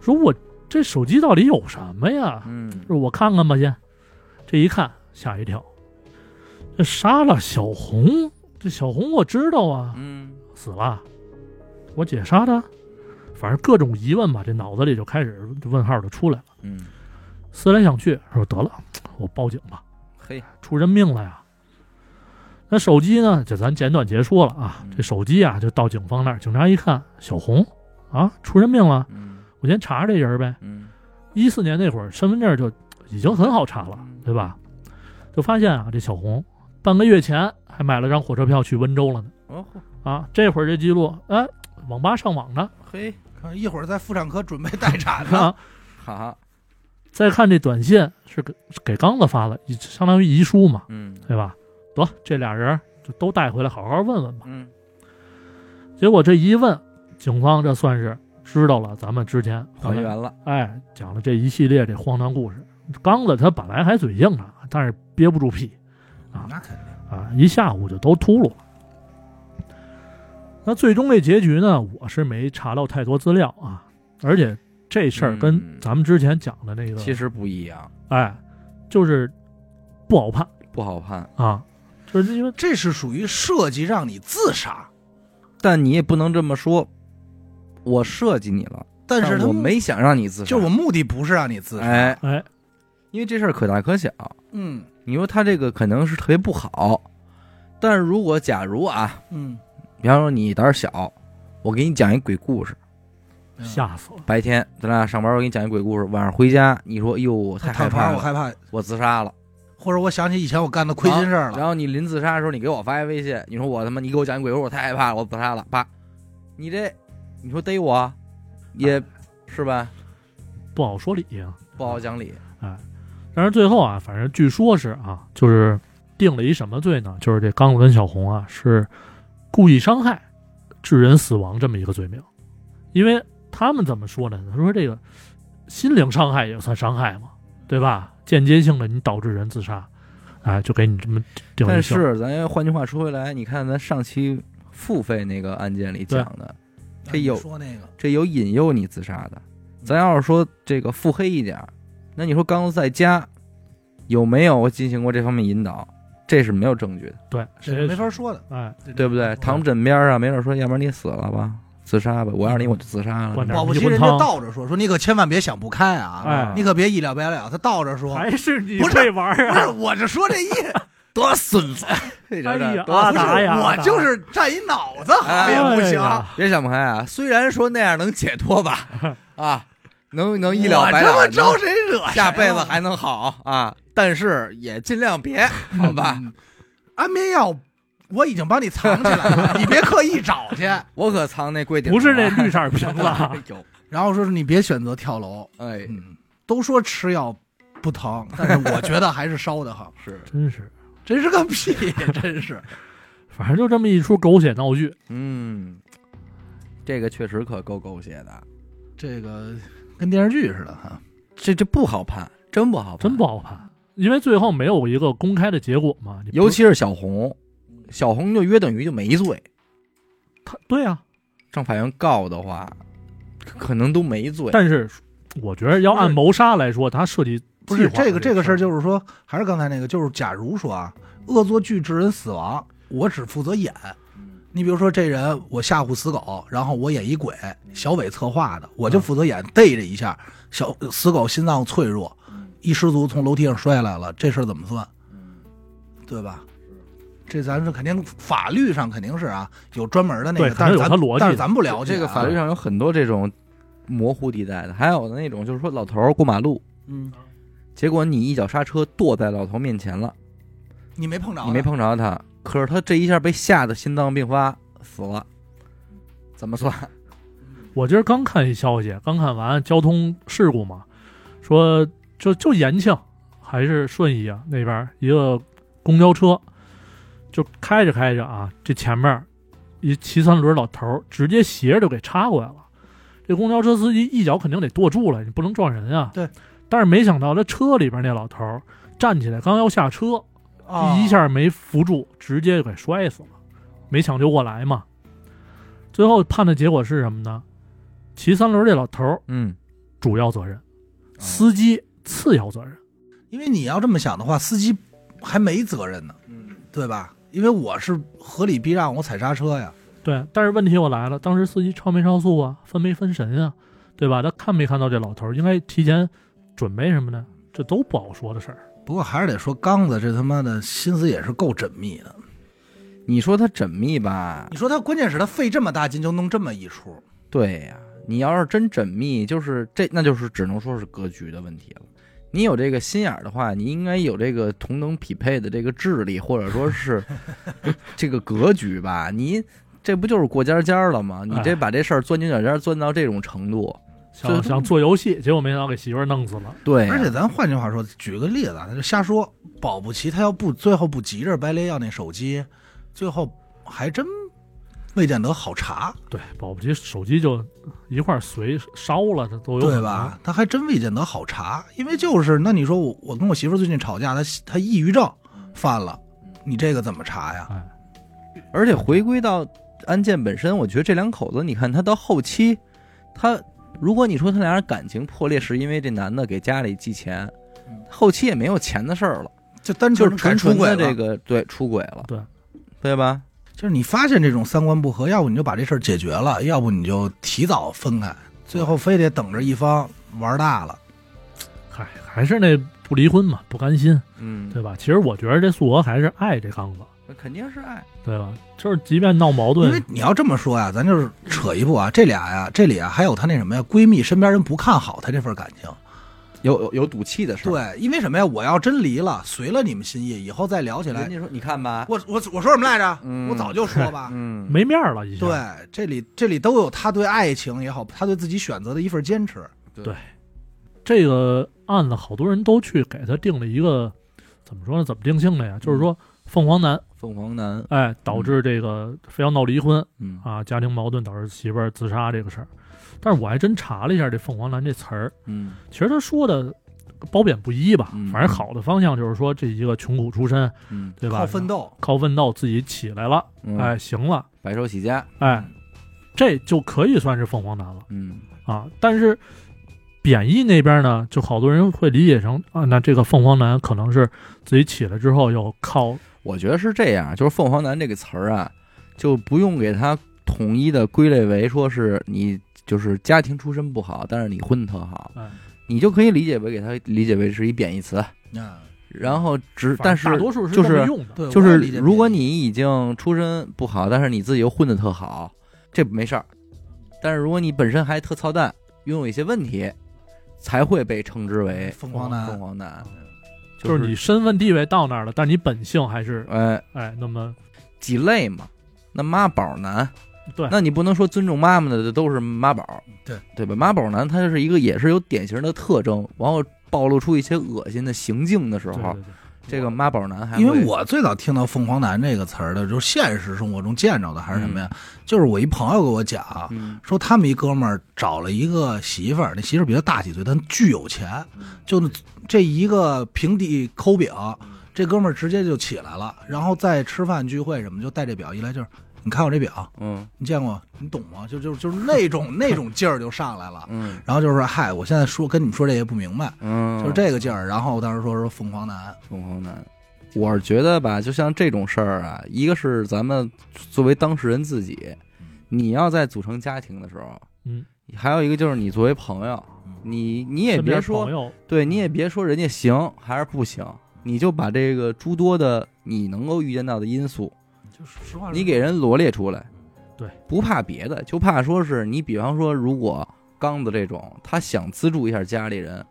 说我这手机到底有什么呀？嗯。说我看看吧，先。这一看吓一跳，这杀了小红，这小红我知道啊，嗯。死了，我姐杀的，反正各种疑问吧，这脑子里就开始问号就出来了。嗯，思来想去，说得了，我报警吧，嘿，出人命了呀。那手机呢？就咱简短结束了啊。嗯这手机啊，就到警方那儿，警察一看，小红啊，出人命了，嗯我先查查这人呗。嗯一四年那会儿，身份证就已经很好查了，嗯对吧？就发现啊，这小红半个月前还买了张火车票去温州了呢。哦啊，这会儿这记录，哎，网吧上网呢嘿，看一会儿在妇产科准备待产呢，啊。哈，再看这短信是给给刚子发的，相当于遗书嘛，嗯对吧？得，这俩人就都带回来，好好问问吧。嗯结果这一问，警方这算是知道了咱们之前还原了，哎讲了这一系列这荒唐故事。刚子他本来还嘴硬呢，但是憋不住屁啊那肯定，啊，一下午就都秃噜了。那最终这结局呢，我是没查到太多资料啊，而且这事儿跟嗯。咱们之前讲的那个，其实不一样，哎，就是不好判不好判，啊，就是因为这是属于设计让你自杀，但你也不能这么说，我设计你了，但是他我没想让你自杀，就我目的不是让你自杀，哎，哎，因为这事儿可大可小，嗯。你说他这个可能是特别不好，但是如果假如啊，嗯比方说你胆儿小，我给你讲一鬼故事，嗯吓死了。白天咱俩上班，我给你讲一鬼故事，晚上回家你说哟，我太害怕了，我害怕，我自杀了。或者我想起以前我干的亏心事儿了。然后你临自杀的时候，你给我发一微信，你说我他妈，你给我讲一鬼故事，我太害怕了，我自杀了，啪，你这，你说逮我，也是吧？不好说理呀、不好讲理。哎，但是最后啊，反正据说是啊，就是定了一什么罪呢？就是这刚子跟小红啊是故意伤害致人死亡这么一个罪名，因为他们怎么说呢？他说这个心灵伤害也算伤害嘛，对吧？间接性的你导致人自杀，哎，就给你这么定但。是咱换句话说回来，你看咱上期付费那个案件里讲的，这有说那个，这有引诱你自杀的。咱要是说这个腹黑一点儿，那你说刚子在家有没有进行过这方面引导？这是没有证据的，对，这谁没法说的，哎，对不对？躺枕边啊，没准说，要不然你死了吧，自杀吧。我要是你，我就自杀了保不齐人家倒着说，说你可千万别想不开啊，哎你可别一了百了。他倒着说，还是你不是会玩儿不是，啊？我就说这意思，多孙子！哎哎呀，多阿不是达呀，我就是占一脑子好哎也不行。哎别想不开啊！虽然说那样能解脱吧，啊，能能一了我百了，这么招能谁惹谁了？下辈子还能好啊，但是也尽量别，好吧？嗯安眠药我已经帮你藏起来了，你别刻意找去。我可藏那柜顶不是那绿色瓶子啊，有，然后说是你别选择跳楼，哎，嗯，都说吃药不疼，但是我觉得还是烧的好，是，真是，真是个屁，真是。反正就这么一出狗血闹剧。嗯，这个确实可够狗血的，这个跟电视剧似的哈。这这不好判，真不好判，真不好判，因为最后没有一个公开的结果嘛。尤其是小红，小红就约等于就没罪，他对啊，上法院告的话，可能都没罪。但是我觉得要按谋杀来说，他涉及不是这个这个事儿，就是说，还是刚才那个，就是假如说啊，恶作剧致人死亡，我只负责演。你比如说这人，我吓唬死狗，然后我演一鬼，小伟策划的，我就负责演逮着一下，小死狗心脏脆弱，一失足从楼梯上摔下来了，这事儿怎么算？对吧？这咱是肯定法律上肯定是啊，有专门的那个，对有但是咱它逻辑但是咱不了解啊、这个法律上有很多这种模糊地带的，还有的那种就是说老头儿过马路，嗯，结果你一脚刹车跺在老头面前了，你没碰着，你没，碰着他，可是他这一下被吓得心脏病发死了，怎么算？我今儿刚看一消息，刚看完交通事故嘛，说就就延庆还是顺义啊那边一个公交车，就开着开着啊，这前面一骑三轮老头儿直接斜着就给插过来了。这公交车司机一脚肯定得跺住了，你不能撞人啊。对。但是没想到这车里边那老头儿站起来刚要下车，啊一下没扶住，直接就给摔死了，没抢救过来嘛。最后判的结果是什么呢？骑三轮这老头儿嗯，主要责任，司机次要责任。因为你要这么想的话，司机还没责任呢，对吧？因为我是合理避让，我踩刹车呀。对，但是问题又来了，当时司机超没超速啊，分没分神啊，对吧？他看没看到这老头儿？应该提前准备什么的？这都不好说的事儿。不过还是得说，刚子这他妈的心思也是够缜密的。你说他缜密吧你？说他关键是他费这么大劲就弄这么一出，对呀、你要是真缜密，就是这，那就是只能说是格局的问题了。你有这个心眼儿的话，你应该有这个同等匹配的这个智力，或者说是 这个格局吧。你这不就是过家家了吗？你这哎把这事儿钻牛角尖儿钻到这种程度，这想想做游戏，结果没想到给媳妇儿弄死了。对呀、而且咱换句话说，举个例子啊，他就瞎说，保不齐他要不最后不急着白雷要那手机，最后还真未见得好查，对，保不齐手机就一块儿随烧了，这都有对吧？？他还真未见得好查，因为就是那你说我我跟我媳妇儿最近吵架，她她抑郁症犯了，你这个怎么查呀？哎，而且回归到案件本身，我觉得这两口子，你看他到后期，他如果你说他俩人感情破裂是因为这男的给家里寄钱，后期也没有钱的事儿了，就单就是纯纯出轨的这个对出轨了，对对吧？就是你发现这种三观不合，要不你就把这事儿解决了，要不你就提早分开，最后非得等着一方玩大了。嗨，还是那不离婚嘛，不甘心，嗯，对吧？其实我觉得这素娥还是爱这刚子，肯定是爱。对吧？就是即便闹矛盾因为，你要这么说呀，咱就是扯一步啊，这俩呀，这里啊还有她那什么呀，闺蜜身边人不看好她这份感情。有有有赌气的事儿。对，因为什么呀？我要真离了，随了你们心意，以后再聊起来人，家说你看吧，我我我说什么来着？嗯我早就说吧。嗯，没面儿了，已经。对，这里这里都有他对爱情也好，他对自己选择的一份坚持。对这个案子，好多人都去给他定了一个怎么说呢？怎么定性的呀？就是说凤凰男，凤凰男，哎，导致这个非要闹离婚嗯。啊，家庭矛盾导致媳妇儿自杀这个事儿。但是我还真查了一下这凤凰男这词儿，嗯。其实他说的褒贬不一吧嗯，反正好的方向就是说这一个穷苦出身，嗯，对吧？靠奋斗，靠奋斗自己起来了，嗯。哎，行了，白手起家，哎，这就可以算是凤凰男了。嗯。啊。但是贬义那边呢，就好多人会理解成啊，那这个凤凰男可能是自己起来之后又靠我觉得是这样，就是“凤凰男”这个词儿啊，就不用给它统一的归类为说是你就是家庭出身不好，但是你混得特好，哎，你就可以理解为给它理解为是一贬义词。啊，然后只但是正大多数是就是这么用的。就是如果你已经出身不好，但是你自己又混得特好，这没事儿。但是如果你本身还特操蛋，拥有一些问题，才会被称之为凤凰男凤凰男，就是你身份地位到那儿了，但你本性还是哎哎那么几类嘛。那妈宝男，对那你不能说尊重妈妈的都是妈宝，对对吧？妈宝男他就是一个也是有典型的特征，然后暴露出一些恶心的行径的时候，对对对，这个妈宝男还因为我最早听到“凤凰男”这个词儿的，就是现实生活中见着的还是什么呀？嗯。就是我一朋友给我讲，嗯。说他们一哥们儿找了一个媳妇儿，那媳妇儿比他大几岁，但巨有钱，就这一个平底抠饼，这哥们儿直接就起来了，然后再吃饭聚会什么，就带这表一来就是，你看我这表，嗯你见过？你懂吗？就就就是那种那种劲儿就上来了。嗯然后就是说，嗨，我现在说跟你们说这些不明白，嗯，就是这个劲儿。然后当时说说凤凰男，凤凰男。我是觉得吧，就像这种事儿啊，一个是咱们作为当事人自己，你要在组成家庭的时候，嗯，还有一个就是你作为朋友，你你也别说对你也别说人家行还是不行，你就把这个诸多的你能够预见到的因素，就是实话说，你给人罗列出来。对，不怕别的，就怕说是你，比方说，如果刚子这种，他想资助一下家里人，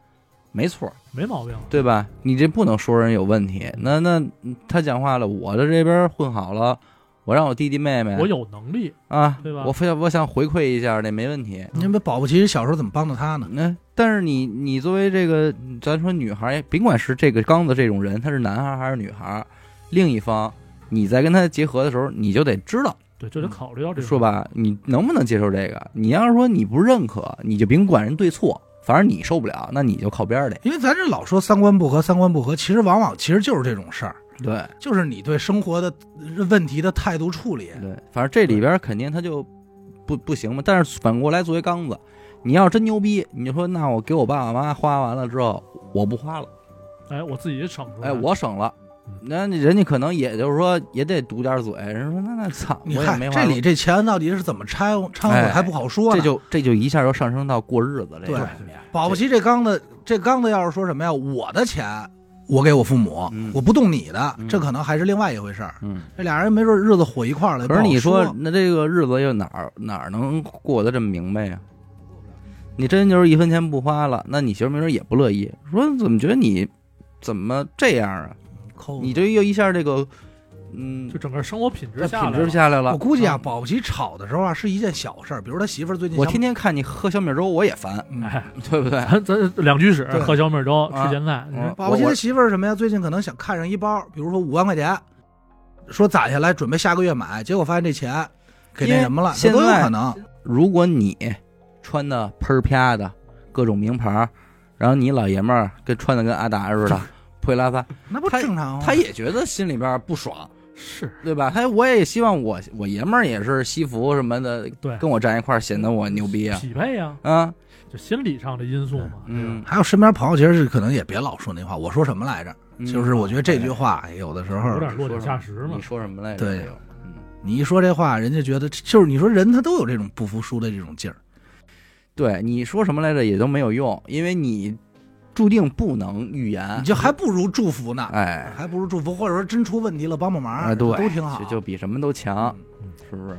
没错，没毛病，对吧？你这不能说人有问题。那那他讲话了，我的这边混好了，我让我弟弟妹妹，我有能力，啊，对吧我非要我想回馈一下，那没问题。你们保不齐小时候怎么帮的他呢？那、但是你你作为这个，咱说女孩，甭管是这个刚子这种人，他是男孩还是女孩，另一方你在跟他结合的时候，你就得知道，对，就得考虑到这个说，吧，你能不能接受这个？你要是说你不认可，你就甭管人对错，反正你受不了，那你就靠边儿去。因为咱这老说三观不合，三观不合，其实往往其实就是这种事儿，对就是你对生活的问题的态度处理。对，反正这里边肯定他就不不行嘛。但是反过来，作为刚子，你要真牛逼，你就说那我给我爸爸妈妈花完了之后，我不花了。哎，我自己省出来，哎，我省了嗯。那人家可能也就是说也得堵点嘴，人说那那操，我你看这里这钱到底是怎么拆掺和哎还不好说呢。这就这就一下就上升到过日子这对个层面。保不齐这刚子这刚子要是说什么呀，我的钱我给我父母，嗯我不动你的，嗯这可能还是另外一回事儿。嗯，这俩人没准日子火一块儿了。可是你说那这个日子又哪儿哪儿能过得这么明白呀？你真就是一分钱不花了，那你媳妇没准也不乐意，说怎么觉得你怎么这样啊？抠你这又一下这个，嗯就，整个生活品质这品下来了质下来了我。估计啊，嗯保不齐吵的时候啊是一件小事儿，比如他媳妇儿最近想我天天看你喝小米粥，我也烦，对不对？咱咱两居室对喝小米粥啊吃咸菜，嗯保不齐我他媳妇儿什么呀？最近可能想看上一包，比如说五万块钱，说攒下来准备下个月买，结果发现这钱给那什么了，这都有因为现在可能。如果你穿的喷儿啪的各种名牌儿，然后你老爷们儿跟穿的跟阿达似的，破衣拉撒，那不他正常吗？他也觉得心里边不爽，是对吧？他我也希望我我爷们儿也是西服什么的，对跟我站一块儿显得我牛逼啊匹配呀，啊，就心理上的因素嘛，嗯，还有身边朋友，其实是可能也别老说那话。我说什么来着？嗯就是我觉得这句话有的时候有，点落井下石嘛你。说什么来着？对嗯，你一说这话，人家觉得就是你说人他都有这种不服输的这种劲儿。对，你说什么来着也都没有用，因为你注定不能预言你，就还不如祝福呢，哎还不如祝福，或者说真出问题了帮帮忙，哎，对，都挺好。就就比什么都强，嗯是不是？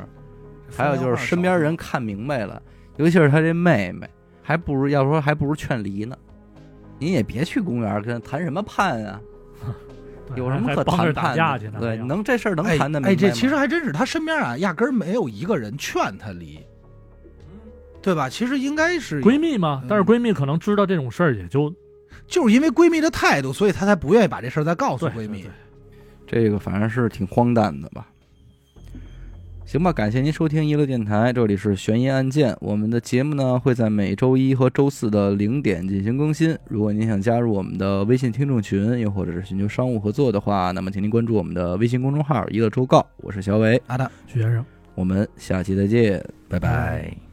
还有就是身边人看明白了，尤其是他这妹妹，还不如要说还不如劝离呢。你也别去公园跟他谈什么判啊，有什么可谈判的？打架去呢？对，能这事儿能哎谈的明白哎，这其实还真是他身边啊，压根儿没有一个人劝他离，对吧？其实应该是闺蜜嘛嗯，但是闺蜜可能知道这种事儿，也就就是因为闺蜜的态度，所以她才不愿意把这事儿再告诉闺蜜。这个反正是挺荒诞的吧。行吧，感谢您收听娱乐电台，这里是悬疑案件。我们的节目呢会在每周一和周四的零点进行更新。如果您想加入我们的微信听众群，又或者是寻求商务合作的话，那么请您关注我们的微信公众号“娱乐周告”。我是小伟，阿达。徐先生。我们下期再见，拜拜拜